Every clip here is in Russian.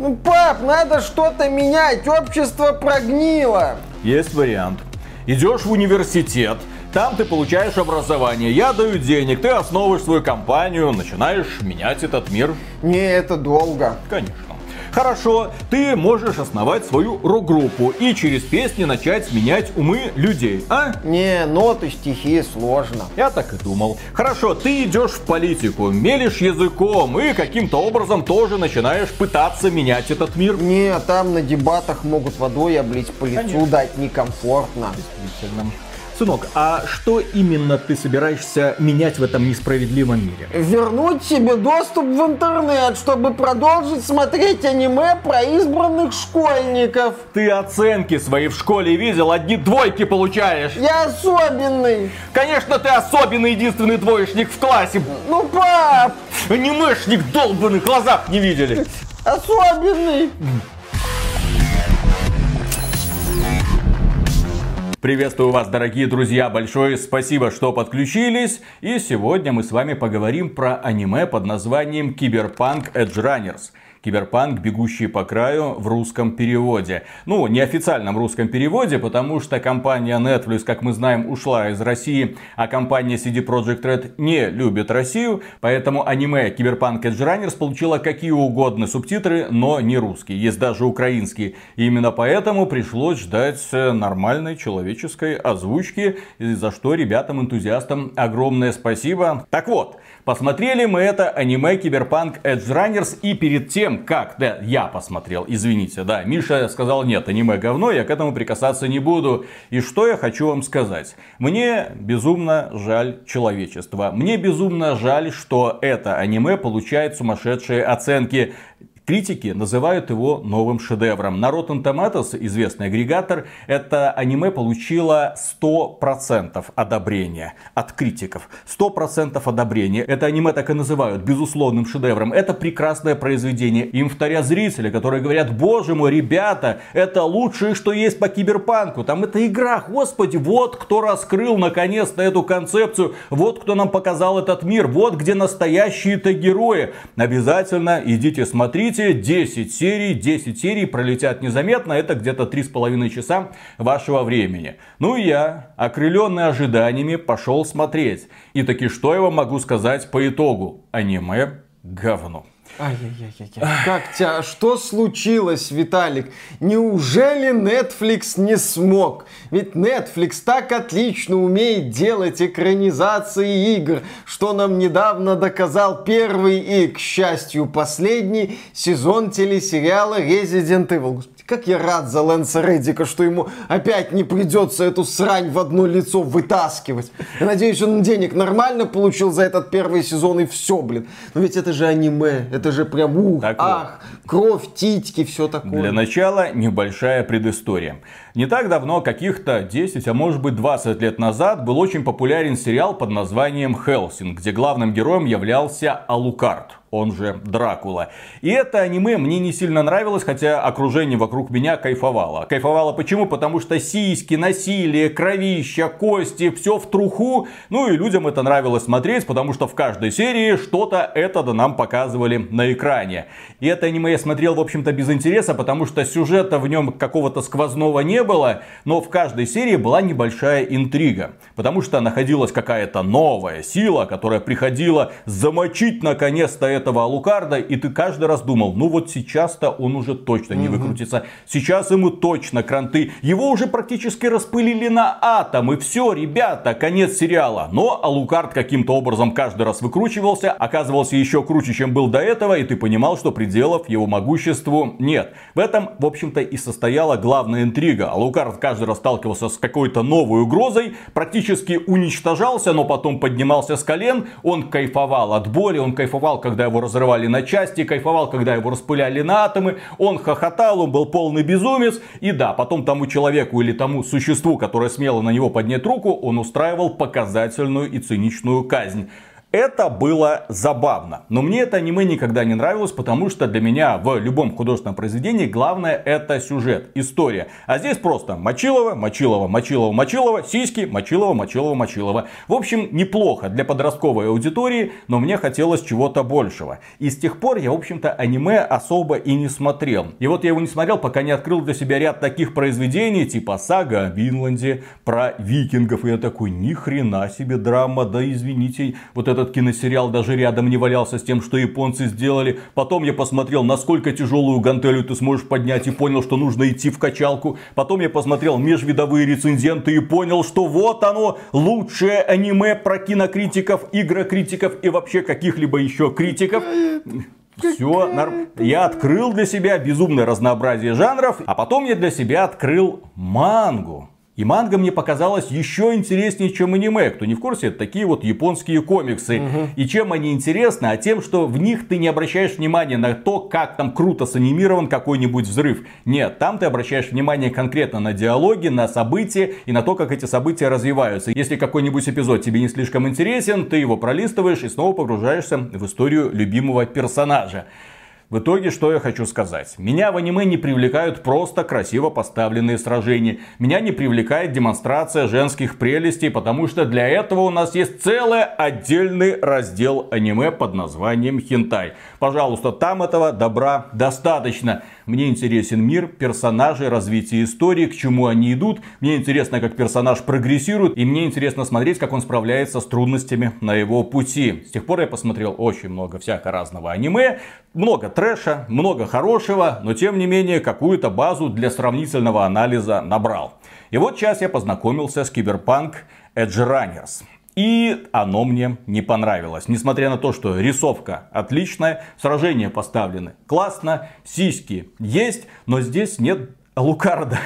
Ну, пап, надо что-то менять, общество прогнило. Есть вариант. Идешь в университет, там ты получаешь образование, я даю денег, ты основываешь свою компанию, начинаешь менять этот мир. Не, это долго. Конечно. Хорошо, ты можешь основать свою рок-группу и через песни начать менять умы людей, а? Не, ноты, стихи сложно. Я так и думал. Хорошо, ты идешь в политику, мелешь языком и каким-то образом тоже начинаешь пытаться менять этот мир. Не, там на дебатах могут водой облить по лицу, Конечно. дать некомфортно. Действительно. Сынок, а что именно ты собираешься менять в этом несправедливом мире? Вернуть себе доступ в интернет, чтобы продолжить смотреть аниме про избранных школьников. Ты оценки свои в школе видел, одни двойки получаешь. Я особенный. Конечно, ты особенный единственный двоечник в классе. Ну, пап, Анимешник долбанный, глазах не видели. особенный. Приветствую вас, дорогие друзья, большое спасибо, что подключились. И сегодня мы с вами поговорим про аниме под названием Cyberpunk Edgerunners. Киберпанк «Бегущий по краю» в русском переводе. Ну, неофициальном русском переводе, потому что компания Netflix, как мы знаем, ушла из России, а компания CD Projekt Red не любит Россию, поэтому аниме Cyberpunk Edgerunners получила какие угодно субтитры, но не русские, есть даже украинские. И именно поэтому пришлось ждать э, нормальной человеческой озвучки, за что ребятам-энтузиастам огромное спасибо. Так вот, Посмотрели мы это аниме Киберпанк Edge Runners и перед тем, как, да, я посмотрел, извините, да, Миша сказал, нет, аниме говно, я к этому прикасаться не буду. И что я хочу вам сказать? Мне безумно жаль человечества. Мне безумно жаль, что это аниме получает сумасшедшие оценки. Критики называют его новым шедевром. На Rotten Tomatoes, известный агрегатор, это аниме получило 100% одобрения от критиков. 100% одобрения. Это аниме так и называют безусловным шедевром. Это прекрасное произведение. Им вторят зрители, которые говорят, боже мой, ребята, это лучшее, что есть по киберпанку. Там это игра, господи, вот кто раскрыл наконец-то эту концепцию. Вот кто нам показал этот мир. Вот где настоящие-то герои. Обязательно идите смотрите. 10 серий, 10 серий пролетят незаметно. Это где-то 3,5 часа вашего времени. Ну и я, окрыленный ожиданиями, пошел смотреть. И таки что я вам могу сказать по итогу? Аниме говно. Ай-яй-яй-яй. Как тебя, что случилось, Виталик? Неужели Netflix не смог? Ведь Netflix так отлично умеет делать экранизации игр, что нам недавно доказал первый и, к счастью, последний сезон телесериала Resident Evil. Господи, как я рад за Лэнса Реддика, что ему опять не придется эту срань в одно лицо вытаскивать. Я надеюсь, он денег нормально получил за этот первый сезон и все, блин. Но ведь это же аниме, это же прям ух, Так вот. ах, кровь, титьки, все такое. Для начала небольшая предыстория. Не так давно, каких-то 10, а может быть 20 лет назад, был очень популярен сериал под названием «Хелсинг», где главным героем являлся Алукард он же Дракула. И это аниме мне не сильно нравилось, хотя окружение вокруг меня кайфовало. Кайфовало почему? Потому что сиськи, насилие, кровища, кости, все в труху. Ну и людям это нравилось смотреть, потому что в каждой серии что-то это да нам показывали на экране. И это аниме я смотрел, в общем-то, без интереса, потому что сюжета в нем какого-то сквозного не было, но в каждой серии была небольшая интрига. Потому что находилась какая-то новая сила, которая приходила замочить наконец-то этого Алукарда, и ты каждый раз думал, ну вот сейчас-то он уже точно не выкрутится. Сейчас ему точно кранты. Его уже практически распылили на атом, и все, ребята, конец сериала. Но Алукард каким-то образом каждый раз выкручивался, оказывался еще круче, чем был до этого, и ты понимал, что пределов его могуществу нет. В этом, в общем-то, и состояла главная интрига. Алукард каждый раз сталкивался с какой-то новой угрозой, практически уничтожался, но потом поднимался с колен, он кайфовал от боли, он кайфовал, когда его разрывали на части, кайфовал, когда его распыляли на атомы, он хохотал, он был полный безумец, и да, потом тому человеку или тому существу, которое смело на него поднять руку, он устраивал показательную и циничную казнь. Это было забавно. Но мне это аниме никогда не нравилось, потому что для меня в любом художественном произведении главное это сюжет, история. А здесь просто Мочилова, Мочилова, Мочилова, Мочилова, сиськи, Мочилова, Мочилова, Мочилова. В общем, неплохо для подростковой аудитории, но мне хотелось чего-то большего. И с тех пор я, в общем-то, аниме особо и не смотрел. И вот я его не смотрел, пока не открыл для себя ряд таких произведений, типа сага о Винланде, про викингов. И я такой, ни хрена себе драма, да извините, вот это этот киносериал даже рядом не валялся с тем, что японцы сделали. Потом я посмотрел, насколько тяжелую гантелю ты сможешь поднять и понял, что нужно идти в качалку. Потом я посмотрел межвидовые рецензенты и понял, что вот оно, лучшее аниме про кинокритиков, игрокритиков и вообще каких-либо еще критиков. Все, норм... я открыл для себя безумное разнообразие жанров, а потом я для себя открыл мангу. И манга мне показалась еще интереснее, чем аниме. Кто не в курсе, это такие вот японские комиксы. Угу. И чем они интересны? А тем, что в них ты не обращаешь внимания на то, как там круто санимирован какой-нибудь взрыв. Нет, там ты обращаешь внимание конкретно на диалоги, на события и на то, как эти события развиваются. Если какой-нибудь эпизод тебе не слишком интересен, ты его пролистываешь и снова погружаешься в историю любимого персонажа. В итоге, что я хочу сказать? Меня в аниме не привлекают просто красиво поставленные сражения. Меня не привлекает демонстрация женских прелестей, потому что для этого у нас есть целый отдельный раздел аниме под названием Хентай. Пожалуйста, там этого добра достаточно. Мне интересен мир, персонажи, развитие истории, к чему они идут. Мне интересно, как персонаж прогрессирует. И мне интересно смотреть, как он справляется с трудностями на его пути. С тех пор я посмотрел очень много всякого разного аниме. Много трэша, много хорошего, но тем не менее какую-то базу для сравнительного анализа набрал. И вот сейчас я познакомился с Киберпанк Edge Runners. И оно мне не понравилось. Несмотря на то, что рисовка отличная, сражения поставлены классно, сиськи есть, но здесь нет Лукарда.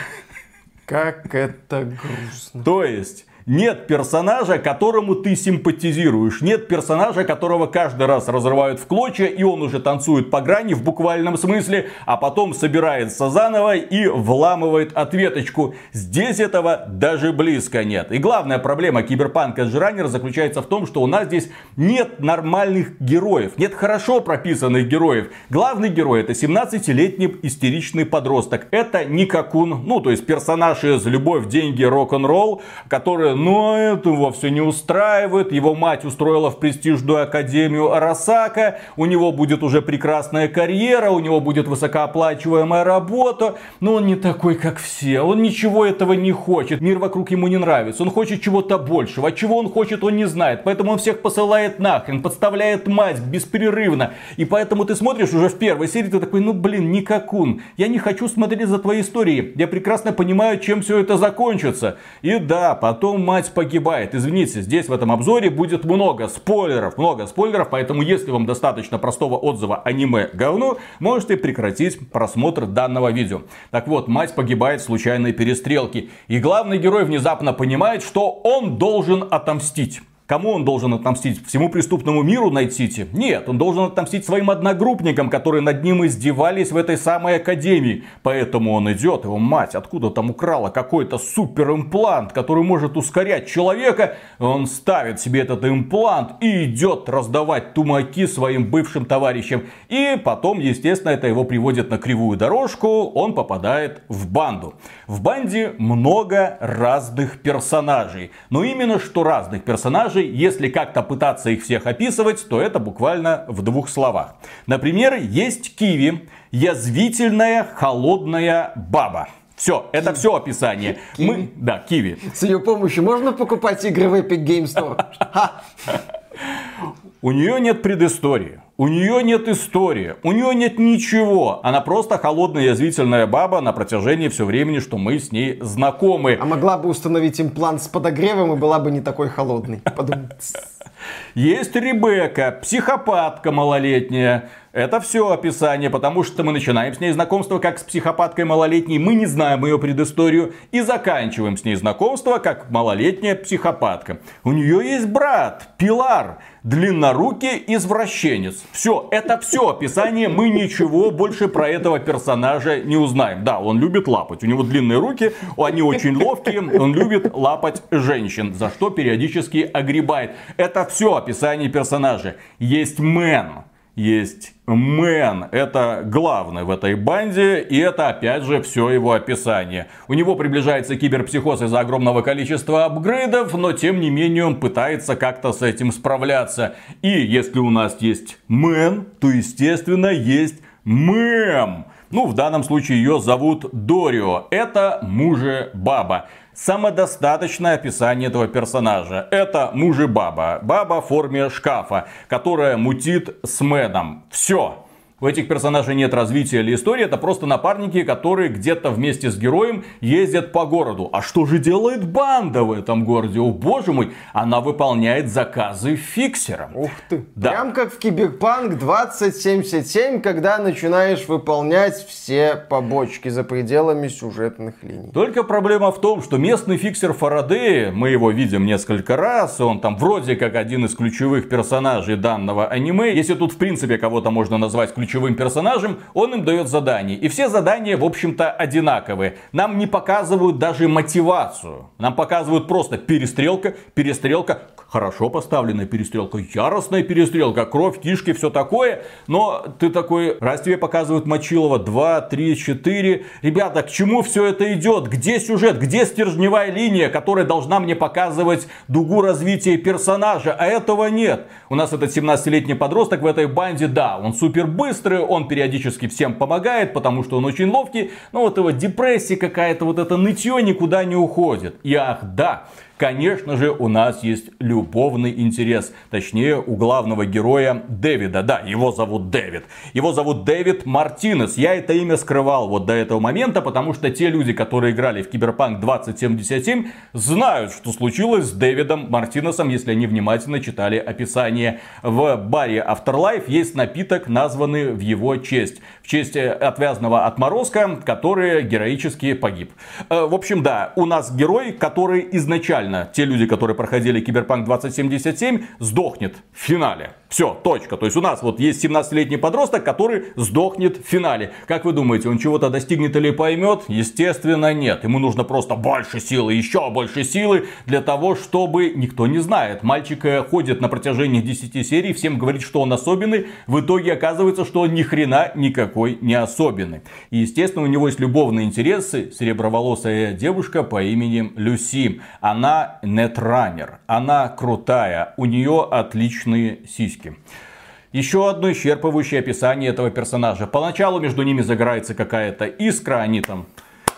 Как это грустно. То есть, нет персонажа, которому ты симпатизируешь. Нет персонажа, которого каждый раз разрывают в клочья, и он уже танцует по грани в буквальном смысле, а потом собирается заново и вламывает ответочку. Здесь этого даже близко нет. И главная проблема киберпанка Edge заключается в том, что у нас здесь нет нормальных героев. Нет хорошо прописанных героев. Главный герой это 17-летний истеричный подросток. Это Никакун, ну то есть персонаж из «Любовь, деньги, рок-н-ролл», который но это его все не устраивает. Его мать устроила в престижную академию Арасака. У него будет уже прекрасная карьера, у него будет высокооплачиваемая работа. Но он не такой, как все. Он ничего этого не хочет. Мир вокруг ему не нравится. Он хочет чего-то большего. А чего он хочет, он не знает. Поэтому он всех посылает нахрен, подставляет мать беспрерывно. И поэтому ты смотришь уже в первой серии, ты такой, ну блин, никакун. Я не хочу смотреть за твои истории. Я прекрасно понимаю, чем все это закончится. И да, потом мать погибает. Извините, здесь в этом обзоре будет много спойлеров, много спойлеров, поэтому если вам достаточно простого отзыва аниме говно, можете прекратить просмотр данного видео. Так вот, мать погибает в случайной перестрелке. И главный герой внезапно понимает, что он должен отомстить. Кому он должен отомстить? Всему преступному миру найти? Нет, он должен отомстить своим одногруппникам, которые над ним издевались в этой самой академии. Поэтому он идет, его мать откуда там украла какой-то супер имплант, который может ускорять человека. Он ставит себе этот имплант и идет раздавать тумаки своим бывшим товарищам. И потом, естественно, это его приводит на кривую дорожку, он попадает в банду. В банде много разных персонажей. Но именно что разных персонажей, если как-то пытаться их всех описывать, то это буквально в двух словах. Например, есть Киви, язвительная холодная баба. Все, это все описание. Киви? Мы, да, Киви. С ее помощью можно покупать игры в Epic Game Store? У нее нет предыстории. У нее нет истории, у нее нет ничего. Она просто холодная язвительная баба на протяжении всего времени, что мы с ней знакомы. А могла бы установить имплант с подогревом и была бы не такой холодной. Есть Ребекка, психопатка малолетняя. Это все описание, потому что мы начинаем с ней знакомство как с психопаткой малолетней, мы не знаем ее предысторию, и заканчиваем с ней знакомство как малолетняя психопатка. У нее есть брат, Пилар, длиннорукий извращенец. Все, это все описание, мы ничего больше про этого персонажа не узнаем. Да, он любит лапать, у него длинные руки, они очень ловкие, он любит лапать женщин, за что периодически огребает. Это все описание персонажа. Есть Мэн, есть Мэн. Это главный в этой банде, и это опять же все его описание. У него приближается киберпсихоз из-за огромного количества апгрейдов, но тем не менее он пытается как-то с этим справляться. И если у нас есть Мэн, то естественно есть Мэм. Ну, в данном случае ее зовут Дорио. Это мужебаба. Самодостаточное описание этого персонажа. Это мужебаба. Баба в форме шкафа, которая мутит с Мэном. Все. У этих персонажей нет развития или истории, это просто напарники, которые где-то вместе с героем ездят по городу. А что же делает банда в этом городе? О боже мой, она выполняет заказы фиксерам. Ух ты, да. прям как в Киберпанк 2077, когда начинаешь выполнять все побочки за пределами сюжетных линий. Только проблема в том, что местный фиксер Фарадея, мы его видим несколько раз, он там вроде как один из ключевых персонажей данного аниме. Если тут в принципе кого-то можно назвать ключевым ключевым персонажам, он им дает задания. И все задания, в общем-то, одинаковые. Нам не показывают даже мотивацию. Нам показывают просто перестрелка, перестрелка, хорошо поставленная перестрелка, яростная перестрелка, кровь, кишки, все такое. Но ты такой, раз тебе показывают Мочилова 2, 3, 4. Ребята, к чему все это идет? Где сюжет? Где стержневая линия, которая должна мне показывать дугу развития персонажа? А этого нет. У нас этот 17-летний подросток в этой банде, да, он супер быстрый, он периодически всем помогает, потому что он очень ловкий. Но вот его депрессия какая-то, вот это нытье никуда не уходит. И ах, да, Конечно же, у нас есть любовный интерес. Точнее, у главного героя Дэвида. Да, его зовут Дэвид. Его зовут Дэвид Мартинес. Я это имя скрывал вот до этого момента, потому что те люди, которые играли в Киберпанк 2077, знают, что случилось с Дэвидом Мартинесом, если они внимательно читали описание. В баре Afterlife есть напиток, названный в его честь. В честь отвязного отморозка, который героически погиб. Э, в общем, да, у нас герой, который изначально реально те люди, которые проходили Киберпанк 2077, сдохнет в финале. Все, точка. То есть у нас вот есть 17-летний подросток, который сдохнет в финале. Как вы думаете, он чего-то достигнет или поймет? Естественно, нет. Ему нужно просто больше силы, еще больше силы для того, чтобы никто не знает. Мальчик э, ходит на протяжении 10 серий, всем говорит, что он особенный. В итоге оказывается, что он ни хрена никакой не особенный. И, естественно, у него есть любовные интересы. Сереброволосая девушка по имени Люси. Она нетранер. Она крутая. У нее отличные сиськи ошибки. Еще одно исчерпывающее описание этого персонажа. Поначалу между ними загорается какая-то искра, они там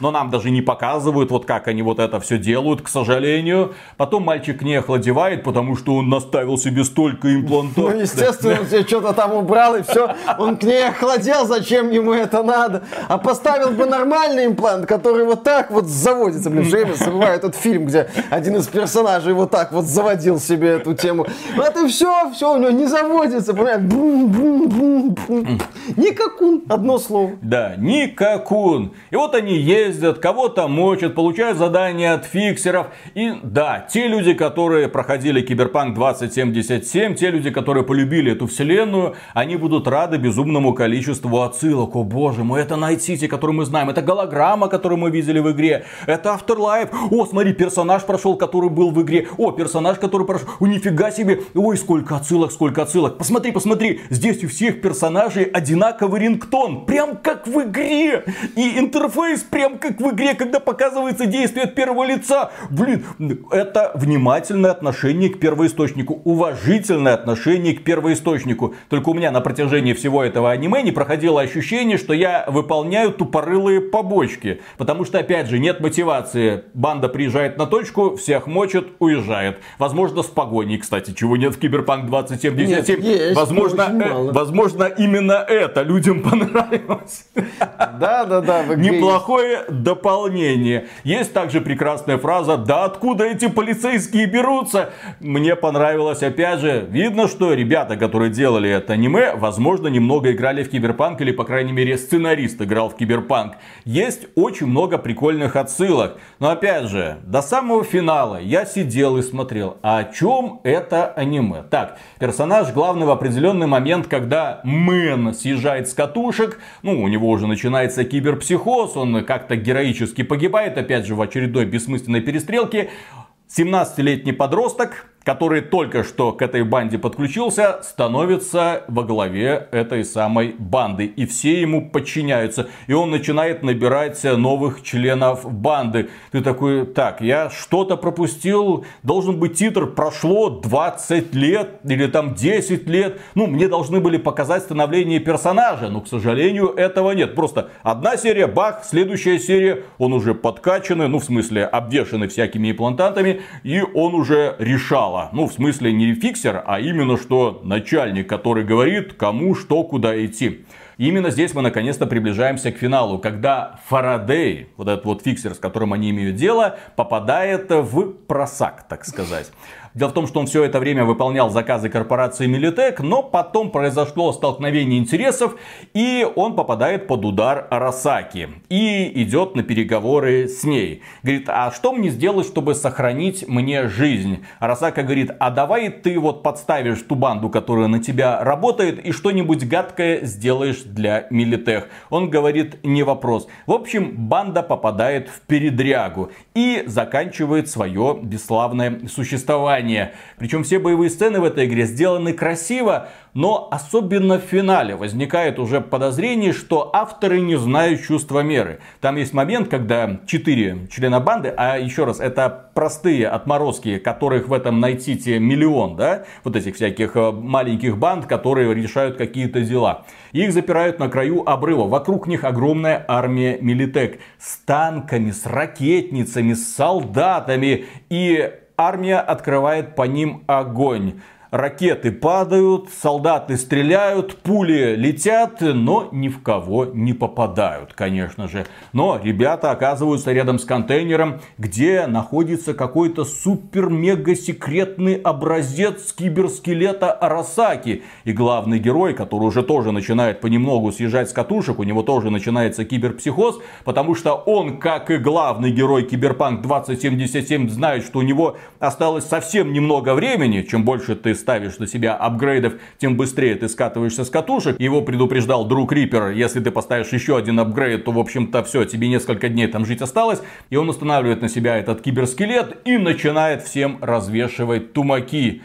но нам даже не показывают, вот как они вот это все делают, к сожалению. Потом мальчик не охладевает, потому что он наставил себе столько имплантов. Ну, естественно, он себе что-то там убрал, и все, он к ней охладел, зачем ему это надо? А поставил бы нормальный имплант, который вот так вот заводится. Блин, Джеймс бывает тот фильм, где один из персонажей вот так вот заводил себе эту тему. Вот и все, все у него не заводится, понимаешь? Никакун, одно слово. Да, никакун. И вот они едут ездят, кого-то мочат, получают задания от фиксеров. И да, те люди, которые проходили Киберпанк 2077, те люди, которые полюбили эту вселенную, они будут рады безумному количеству отсылок. О боже мой, это Night City, который мы знаем, это голограмма, которую мы видели в игре, это Afterlife. О, смотри, персонаж прошел, который был в игре. О, персонаж, который прошел. О, нифига себе. Ой, сколько отсылок, сколько отсылок. Посмотри, посмотри, здесь у всех персонажей одинаковый рингтон, прям как в игре. И интерфейс прям как в игре, когда показывается действие от первого лица. Блин, это внимательное отношение к первоисточнику, уважительное отношение к первоисточнику. Только у меня на протяжении всего этого аниме не проходило ощущение, что я выполняю тупорылые побочки. Потому что, опять же, нет мотивации. Банда приезжает на точку, всех мочат, уезжает. Возможно, с погоней, кстати, чего нет в Киберпанк 2077. Нет, есть, возможно, э, возможно, именно это людям понравилось. Да, да, да. Неплохое дополнение. Есть также прекрасная фраза «Да откуда эти полицейские берутся?» Мне понравилось, опять же, видно, что ребята, которые делали это аниме, возможно, немного играли в Киберпанк, или, по крайней мере, сценарист играл в Киберпанк. Есть очень много прикольных отсылок. Но, опять же, до самого финала я сидел и смотрел, а о чем это аниме? Так, персонаж главный в определенный момент, когда Мэн съезжает с катушек, ну, у него уже начинается киберпсихоз, он как-то героически погибает, опять же, в очередной бессмысленной перестрелке. 17-летний подросток который только что к этой банде подключился, становится во главе этой самой банды. И все ему подчиняются. И он начинает набирать новых членов банды. Ты такой, так, я что-то пропустил. Должен быть титр, прошло 20 лет или там 10 лет. Ну, мне должны были показать становление персонажа. Но, к сожалению, этого нет. Просто одна серия, бах, следующая серия, он уже подкачанный, ну, в смысле, обвешанный всякими имплантантами. И он уже решал начало. Ну, в смысле не фиксер, а именно что начальник, который говорит, кому что, куда идти. Именно здесь мы наконец-то приближаемся к финалу, когда Фарадей, вот этот вот фиксер, с которым они имеют дело, попадает в просак, так сказать. Дело в том, что он все это время выполнял заказы корпорации Милитек, но потом произошло столкновение интересов, и он попадает под удар Арасаки. И идет на переговоры с ней. Говорит, а что мне сделать, чтобы сохранить мне жизнь? Арасака говорит, а давай ты вот подставишь ту банду, которая на тебя работает, и что-нибудь гадкое сделаешь для Милитех. Он говорит, не вопрос. В общем, банда попадает в передрягу и заканчивает свое бесславное существование создания. Причем все боевые сцены в этой игре сделаны красиво, но особенно в финале возникает уже подозрение, что авторы не знают чувства меры. Там есть момент, когда четыре члена банды, а еще раз, это простые отморозки, которых в этом найти те миллион, да, вот этих всяких э, маленьких банд, которые решают какие-то дела. Их запирают на краю обрыва. Вокруг них огромная армия Милитек с танками, с ракетницами, с солдатами. И армия открывает по ним огонь. Ракеты падают, солдаты стреляют, пули летят, но ни в кого не попадают, конечно же. Но ребята оказываются рядом с контейнером, где находится какой-то супер-мега секретный образец киберскелета Арасаки. И главный герой, который уже тоже начинает понемногу съезжать с катушек, у него тоже начинается киберпсихоз, потому что он, как и главный герой Киберпанк 2077, знает, что у него осталось совсем немного времени. Чем больше ты ставишь на себя апгрейдов, тем быстрее ты скатываешься с катушек. Его предупреждал друг Риппер, если ты поставишь еще один апгрейд, то в общем-то все, тебе несколько дней там жить осталось. И он устанавливает на себя этот киберскелет и начинает всем развешивать тумаки.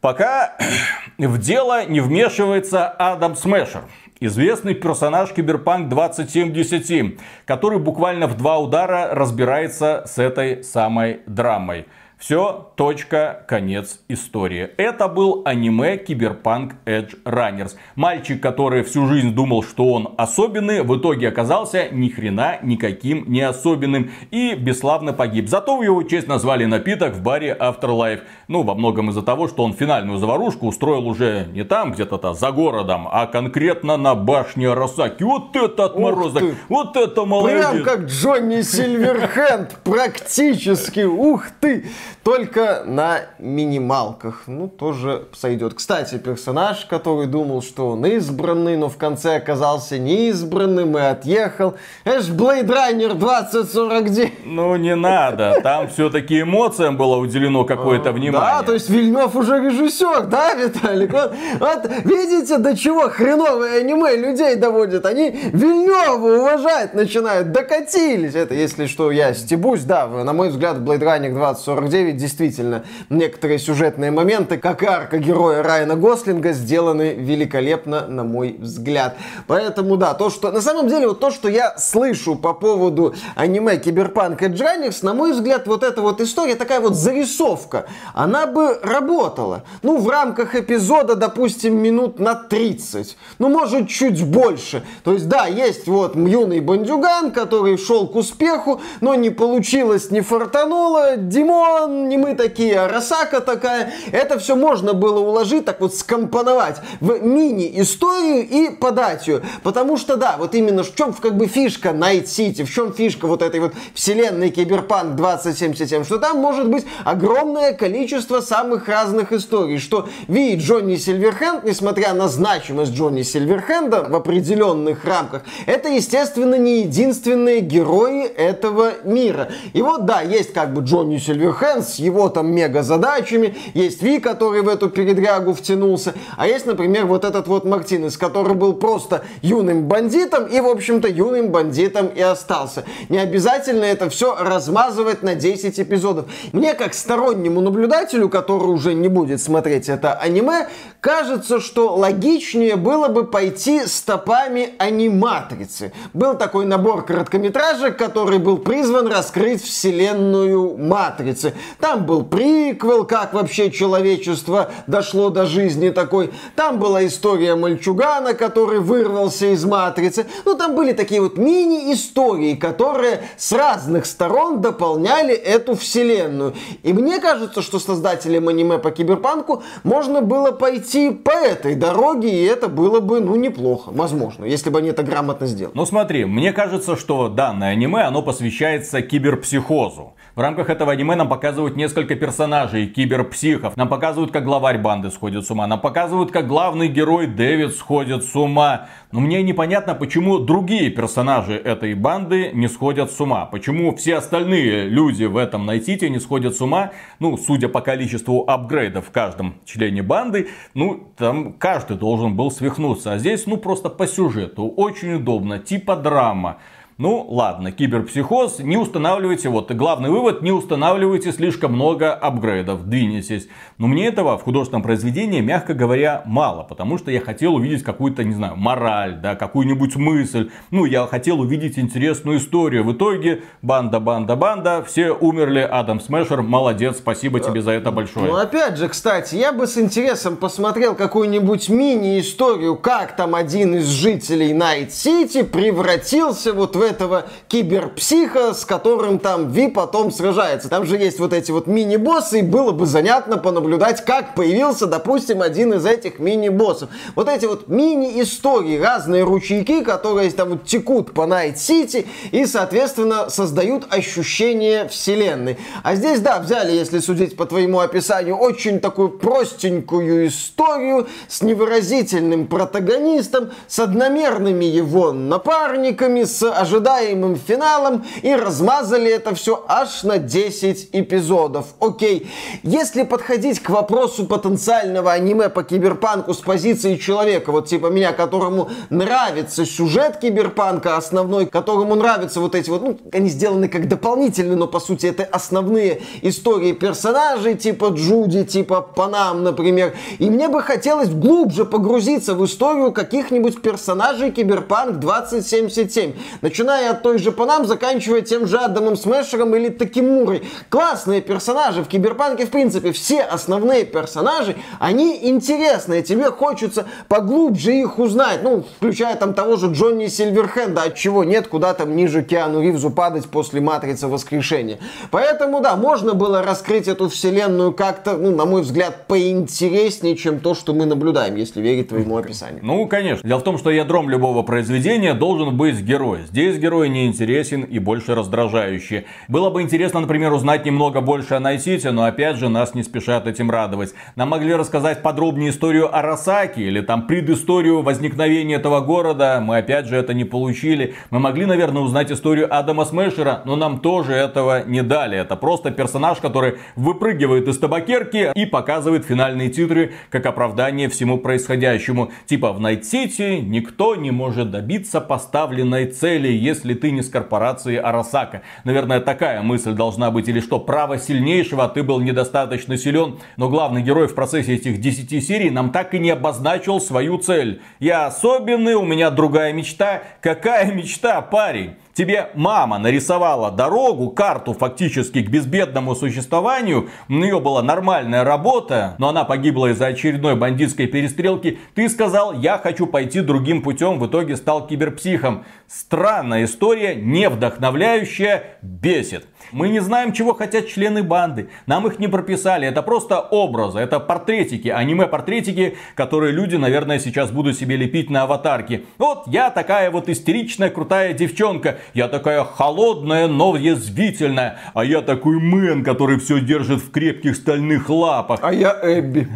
Пока в дело не вмешивается Адам Смешер. Известный персонаж Киберпанк 2077, который буквально в два удара разбирается с этой самой драмой. Все, точка, конец истории. Это был аниме Cyberpunk Edgerunners. Мальчик, который всю жизнь думал, что он особенный, в итоге оказался ни хрена никаким не особенным и бесславно погиб. Зато в его честь назвали напиток в баре Afterlife. Ну, во многом из-за того, что он финальную заварушку устроил уже не там, где-то за городом, а конкретно на башне Росаки. Вот это отморозок, вот это молодец. Прям как Джонни Сильверхенд, практически, ух ты. Только на минималках. Ну, тоже сойдет. Кстати, персонаж, который думал, что он избранный, но в конце оказался неизбранным и отъехал. Ж Blade Runner 2049. Ну, не надо. Там все-таки эмоциям было уделено какое-то внимание. Да, то есть Вильнев уже режиссер, да, Виталик? Вот, вот видите, до чего хреновое аниме людей доводит. Они Вильнева уважать начинают. Докатились. Это, если что, я стебусь, да, на мой взгляд, Blade Runner 2049 9 действительно некоторые сюжетные моменты, как арка героя Райана Гослинга, сделаны великолепно, на мой взгляд. Поэтому да, то, что... На самом деле, вот то, что я слышу по поводу аниме Cyberpunk Runners, на мой взгляд, вот эта вот история, такая вот зарисовка, она бы работала. Ну, в рамках эпизода, допустим, минут на 30. Ну, может, чуть больше. То есть, да, есть вот юный бандюган, который шел к успеху, но не получилось, не фартануло. Димон, не мы такие, Арасака такая. Это все можно было уложить, так вот скомпоновать в мини-историю и подать ее. Потому что, да, вот именно в чем как бы фишка Night City, в чем фишка вот этой вот вселенной Киберпанк 2077, что там может быть огромное количество самых разных историй, что Ви Джонни Сильверхенд, несмотря на значимость Джонни Сильверхенда в определенных рамках, это, естественно, не единственные герои этого мира. И вот, да, есть как бы Джонни Сильверхенд с его там мега задачами, есть Ви, который в эту передрягу втянулся, а есть, например, вот этот вот Мартинес, который был просто юным бандитом и, в общем-то, юным бандитом и остался. Не обязательно это все размазывать на 10 эпизодов. Мне, как стороннему наблюдателю, который уже не будет смотреть это аниме, кажется, что логичнее было бы пойти стопами аниматрицы. Был такой набор короткометражек, который был призван раскрыть вселенную Матрицы. Там был приквел, как вообще человечество дошло до жизни такой. Там была история мальчугана, который вырвался из Матрицы. Ну, там были такие вот мини-истории, которые с разных сторон дополняли эту вселенную. И мне кажется, что создателям аниме по киберпанку можно было пойти по этой дороге, и это было бы, ну, неплохо, возможно, если бы они это грамотно сделали. Ну смотри, мне кажется, что данное аниме, оно посвящается киберпсихозу. В рамках этого аниме нам показывают несколько персонажей, киберпсихов. Нам показывают, как главарь банды сходит с ума. Нам показывают, как главный герой Дэвид сходит с ума. Но мне непонятно, почему другие персонажи этой банды не сходят с ума. Почему все остальные люди в этом Найтите не сходят с ума. Ну, судя по количеству апгрейдов в каждом члене банды, ну, там каждый должен был свихнуться. А здесь, ну, просто по сюжету. Очень удобно. Типа драма. Ну, ладно, киберпсихоз, не устанавливайте, вот главный вывод, не устанавливайте слишком много апгрейдов, двинетесь. Но мне этого в художественном произведении, мягко говоря, мало, потому что я хотел увидеть какую-то, не знаю, мораль, да, какую-нибудь мысль. Ну, я хотел увидеть интересную историю. В итоге, банда, банда, банда, все умерли, Адам Смешер, молодец, спасибо тебе за это большое. Ну, опять же, кстати, я бы с интересом посмотрел какую-нибудь мини-историю, как там один из жителей Night City превратился вот в этого киберпсиха, с которым там Ви потом сражается. Там же есть вот эти вот мини-боссы, и было бы занятно понаблюдать, как появился, допустим, один из этих мини-боссов. Вот эти вот мини-истории, разные ручейки, которые там вот текут по Night City и, соответственно, создают ощущение вселенной. А здесь, да, взяли, если судить по твоему описанию, очень такую простенькую историю с невыразительным протагонистом, с одномерными его напарниками, с ожиданием ожидаемым финалом и размазали это все аж на 10 эпизодов. Окей, если подходить к вопросу потенциального аниме по киберпанку с позиции человека, вот типа меня, которому нравится сюжет киберпанка основной, которому нравятся вот эти вот, ну, они сделаны как дополнительные, но по сути это основные истории персонажей, типа Джуди, типа Панам, например. И мне бы хотелось глубже погрузиться в историю каких-нибудь персонажей Киберпанк 2077. Начиная начиная от той же Панам, заканчивая тем же Адамом Смешером или Такимурой. Классные персонажи в Киберпанке, в принципе, все основные персонажи, они интересные, тебе хочется поглубже их узнать, ну, включая там того же Джонни Сильверхенда, от чего нет, куда там ниже Киану Ривзу падать после Матрицы Воскрешения. Поэтому, да, можно было раскрыть эту вселенную как-то, ну, на мой взгляд, поинтереснее, чем то, что мы наблюдаем, если верить твоему описанию. Ну, конечно. Дело в том, что ядром любого произведения должен быть герой. Здесь герой не интересен и больше раздражающий. Было бы интересно, например, узнать немного больше о Night City, но опять же нас не спешат этим радовать. Нам могли рассказать подробнее историю Арасаки или там предысторию возникновения этого города, мы опять же это не получили. Мы могли, наверное, узнать историю Адама Смешера, но нам тоже этого не дали. Это просто персонаж, который выпрыгивает из табакерки и показывает финальные титры как оправдание всему происходящему. Типа в Night City никто не может добиться поставленной цели, если ты не с корпорации Арасака. Наверное, такая мысль должна быть. Или что, право сильнейшего, а ты был недостаточно силен. Но главный герой в процессе этих 10 серий нам так и не обозначил свою цель. Я особенный, у меня другая мечта. Какая мечта, парень? Тебе мама нарисовала дорогу, карту фактически к безбедному существованию, у нее была нормальная работа, но она погибла из-за очередной бандитской перестрелки, ты сказал, я хочу пойти другим путем, в итоге стал киберпсихом. Странная история, не вдохновляющая, бесит. Мы не знаем, чего хотят члены банды. Нам их не прописали. Это просто образы, это портретики, аниме-портретики, которые люди, наверное, сейчас будут себе лепить на аватарке. Вот я такая вот истеричная, крутая девчонка. Я такая холодная, но язвительная. А я такой мэн, который все держит в крепких стальных лапах. А я Эбби.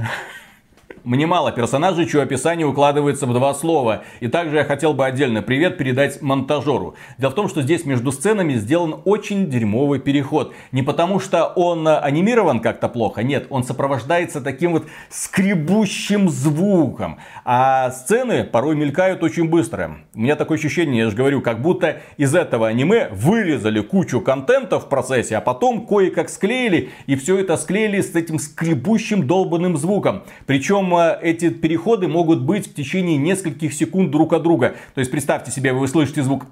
Мне мало персонажей, чье описание укладывается в два слова. И также я хотел бы отдельно привет передать монтажеру. Дело в том, что здесь между сценами сделан очень дерьмовый переход. Не потому, что он анимирован как-то плохо, нет, он сопровождается таким вот скребущим звуком. А сцены порой мелькают очень быстро. У меня такое ощущение, я же говорю, как будто из этого аниме вырезали кучу контента в процессе, а потом кое-как склеили, и все это склеили с этим скребущим долбанным звуком. Причем эти переходы могут быть в течение нескольких секунд друг от друга. То есть представьте себе, вы слышите звук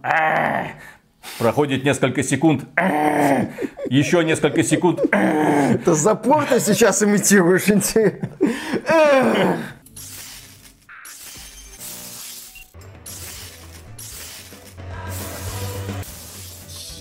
Проходит несколько секунд. Еще несколько секунд. Это запор ты сейчас имитируешь.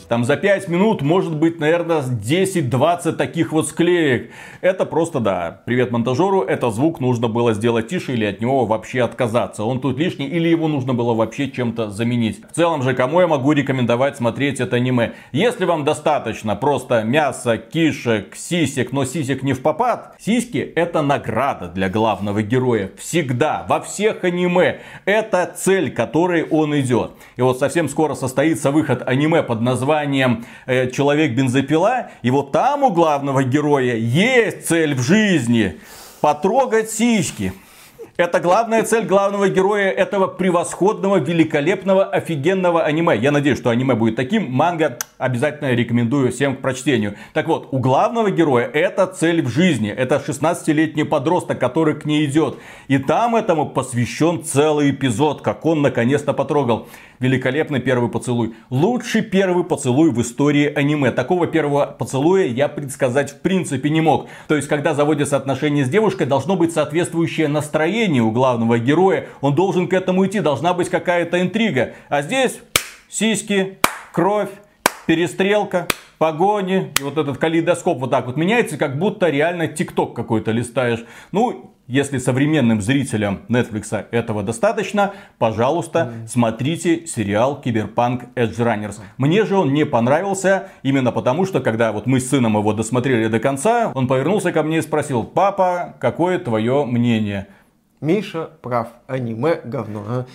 Там за 5 минут может быть, наверное, 10-20 таких вот склеек. Это просто, да, привет монтажеру, это звук нужно было сделать тише или от него вообще отказаться. Он тут лишний или его нужно было вообще чем-то заменить. В целом же, кому я могу рекомендовать смотреть это аниме? Если вам достаточно просто мяса, кишек, сисек, но сисек не в попад, сиськи это награда для главного героя. Всегда, во всех аниме. Это цель, которой он идет. И вот совсем скоро состоится выход аниме под названием названием э, «Человек-бензопила». И вот там у главного героя есть цель в жизни. Потрогать сиськи. Это главная цель главного героя этого превосходного, великолепного, офигенного аниме. Я надеюсь, что аниме будет таким. Манга обязательно рекомендую всем к прочтению. Так вот, у главного героя это цель в жизни. Это 16-летний подросток, который к ней идет. И там этому посвящен целый эпизод, как он наконец-то потрогал великолепный первый поцелуй. Лучший первый поцелуй в истории аниме. Такого первого поцелуя я предсказать в принципе не мог. То есть, когда заводятся отношения с девушкой, должно быть соответствующее настроение у главного героя. Он должен к этому идти, должна быть какая-то интрига. А здесь сиськи, кровь, перестрелка, погони. И вот этот калейдоскоп вот так вот меняется, как будто реально тикток какой-то листаешь. Ну, если современным зрителям Netflix этого достаточно, пожалуйста, mm. смотрите сериал Киберпанк Edge Runners. Мне же он не понравился, именно потому что, когда вот мы с сыном его досмотрели до конца, он повернулся ко мне и спросил, папа, какое твое мнение? Миша прав. Аниме говно. А?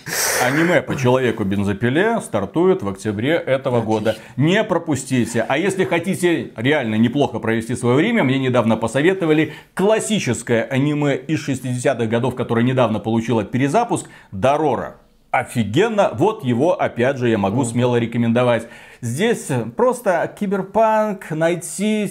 Аниме по человеку бензопиле стартует в октябре этого Отлично. года. Не пропустите. А если хотите реально неплохо провести свое время, мне недавно посоветовали классическое аниме из 60-х годов, которое недавно получило перезапуск, Дорора офигенно. Вот его, опять же, я могу смело рекомендовать. Здесь просто киберпанк, найти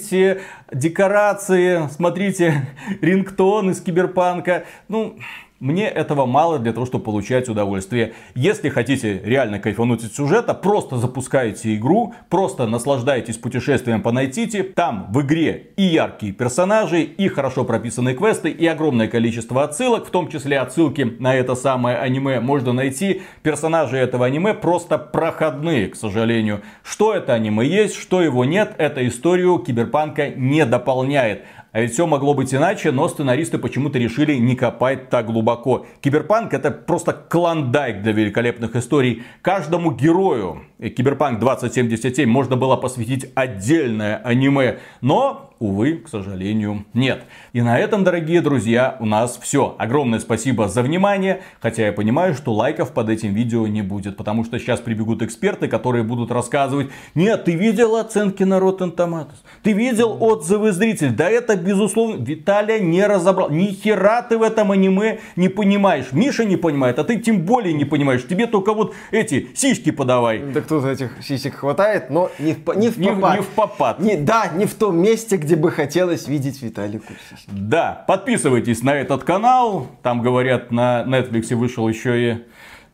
декорации, смотрите, рингтон из киберпанка. Ну, мне этого мало для того, чтобы получать удовольствие. Если хотите реально кайфануть от сюжета, просто запускайте игру, просто наслаждайтесь путешествием по Найтити. Там в игре и яркие персонажи, и хорошо прописанные квесты, и огромное количество отсылок, в том числе отсылки на это самое аниме можно найти. Персонажи этого аниме просто проходные, к сожалению. Что это аниме есть, что его нет, эта историю киберпанка не дополняет. А ведь все могло быть иначе, но сценаристы почему-то решили не копать так глубоко. Киберпанк это просто клондайк для великолепных историй. Каждому герою Киберпанк 2077 можно было посвятить отдельное аниме. Но увы, к сожалению, нет. И на этом, дорогие друзья, у нас все. Огромное спасибо за внимание, хотя я понимаю, что лайков под этим видео не будет, потому что сейчас прибегут эксперты, которые будут рассказывать, нет, ты видел оценки на Rotten Tomatoes? Ты видел отзывы зрителей? Да это безусловно, Виталия не разобрал. Ни хера ты в этом аниме не понимаешь. Миша не понимает, а ты тем более не понимаешь. Тебе только вот эти сиськи подавай. Да кто-то этих сисек хватает, но не в, не в попад. Не, не в попад. Не, да, не в том месте, где бы хотелось видеть Виталику. Да, подписывайтесь на этот канал. Там, говорят, на Netflix вышел еще и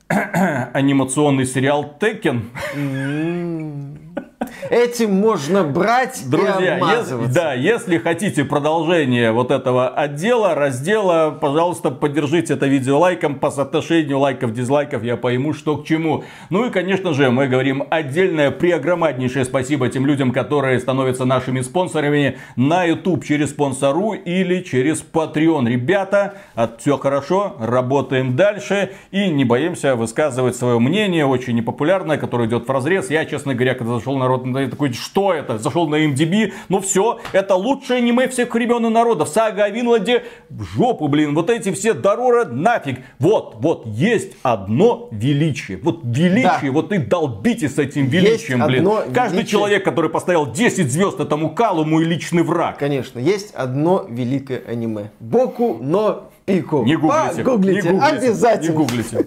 анимационный сериал Текен. Этим можно брать и Друзья, если, обмазываться. да, если хотите продолжение вот этого отдела, раздела, пожалуйста, поддержите это видео лайком. По соотношению лайков, дизлайков я пойму, что к чему. Ну и, конечно же, мы говорим отдельное, преогромаднейшее спасибо тем людям, которые становятся нашими спонсорами на YouTube через спонсору или через Patreon. Ребята, от все хорошо, работаем дальше и не боимся высказывать свое мнение, очень непопулярное, которое идет в разрез. Я, честно говоря, когда зашел народ, такой, что это? Зашел на MDB, ну все, это лучшее аниме всех времен и народов. Сага о Винланде в жопу, блин, вот эти все Дорора нафиг. Вот, вот, есть одно величие. Вот величие, Да. вот и долбите с этим Есть величием, блин. одно Каждый величие. человек, который поставил 10 звезд этому Калу, мой личный враг. Конечно, есть одно великое аниме. Боку но пику. Не гуглите. Погуглите, не гуглите, обязательно. Не гуглите.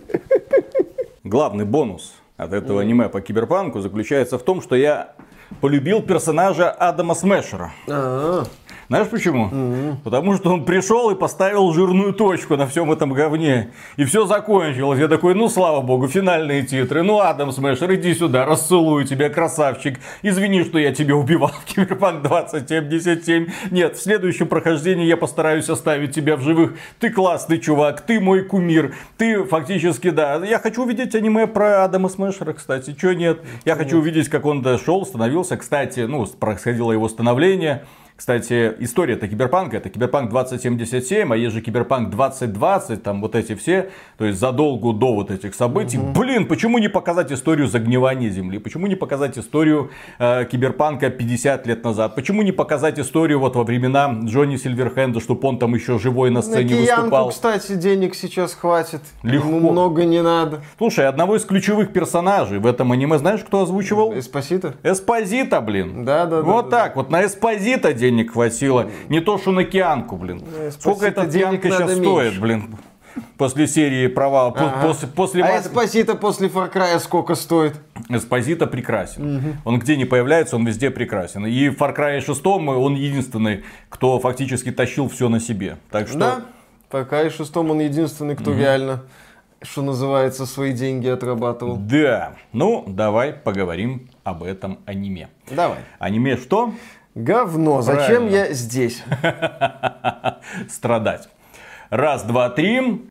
Главный бонус от этого аниме по киберпанку заключается в том, что я полюбил персонажа Адама Смешера. А, Знаешь почему? Потому что он пришел и поставил жирную точку на всем этом говне. И все закончилось. Я такой, ну слава богу, финальные титры. Ну, Адам Смешер, иди сюда, расцелую тебя, красавчик. Извини, что я тебя убивал в Киберпанк 2077. Нет, в следующем прохождении я постараюсь оставить тебя в живых. Ты классный чувак, ты мой кумир. Ты фактически, да. Я хочу увидеть аниме про Адама Смешера, кстати. Чего нет? Я хочу увидеть, как он дошел, становился. Кстати, ну, происходило его становление. Кстати, история это киберпанка, это киберпанк 2077, а есть же киберпанк 2020, там вот эти все, то есть задолго до вот этих событий. Блин, почему не показать историю загнивания Земли? Почему не показать историю э, киберпанка 50 лет назад? Почему не показать историю вот во времена Джонни Сильверхенда, чтобы он там еще живой на На сцене киянку, выступал? кстати, денег сейчас хватит. Легко. Ему много не надо. Слушай, одного из ключевых персонажей в этом аниме, знаешь, кто озвучивал? Эспосито? Эспозита, блин. Да, да, да, Вот да, так, вот на Эспозита денег хватило. Не то, что на Кианку, блин. Эспозито Сколько эта денег Кианка сейчас меньше. стоит, блин? После серии провал, Ага. после, после А Эспосито после Far Cry сколько стоит? Эспозита прекрасен. Он где не появляется, он везде прекрасен. И в Far Cry 6 он единственный, кто фактически тащил все на себе. Так что Да. Пока и шестом он единственный, кто реально, что называется, свои деньги отрабатывал. Да. Ну, давай поговорим об этом аниме. Давай. Аниме что? Говно. Зачем Правильно. я здесь? Страдать. Раз, два, три.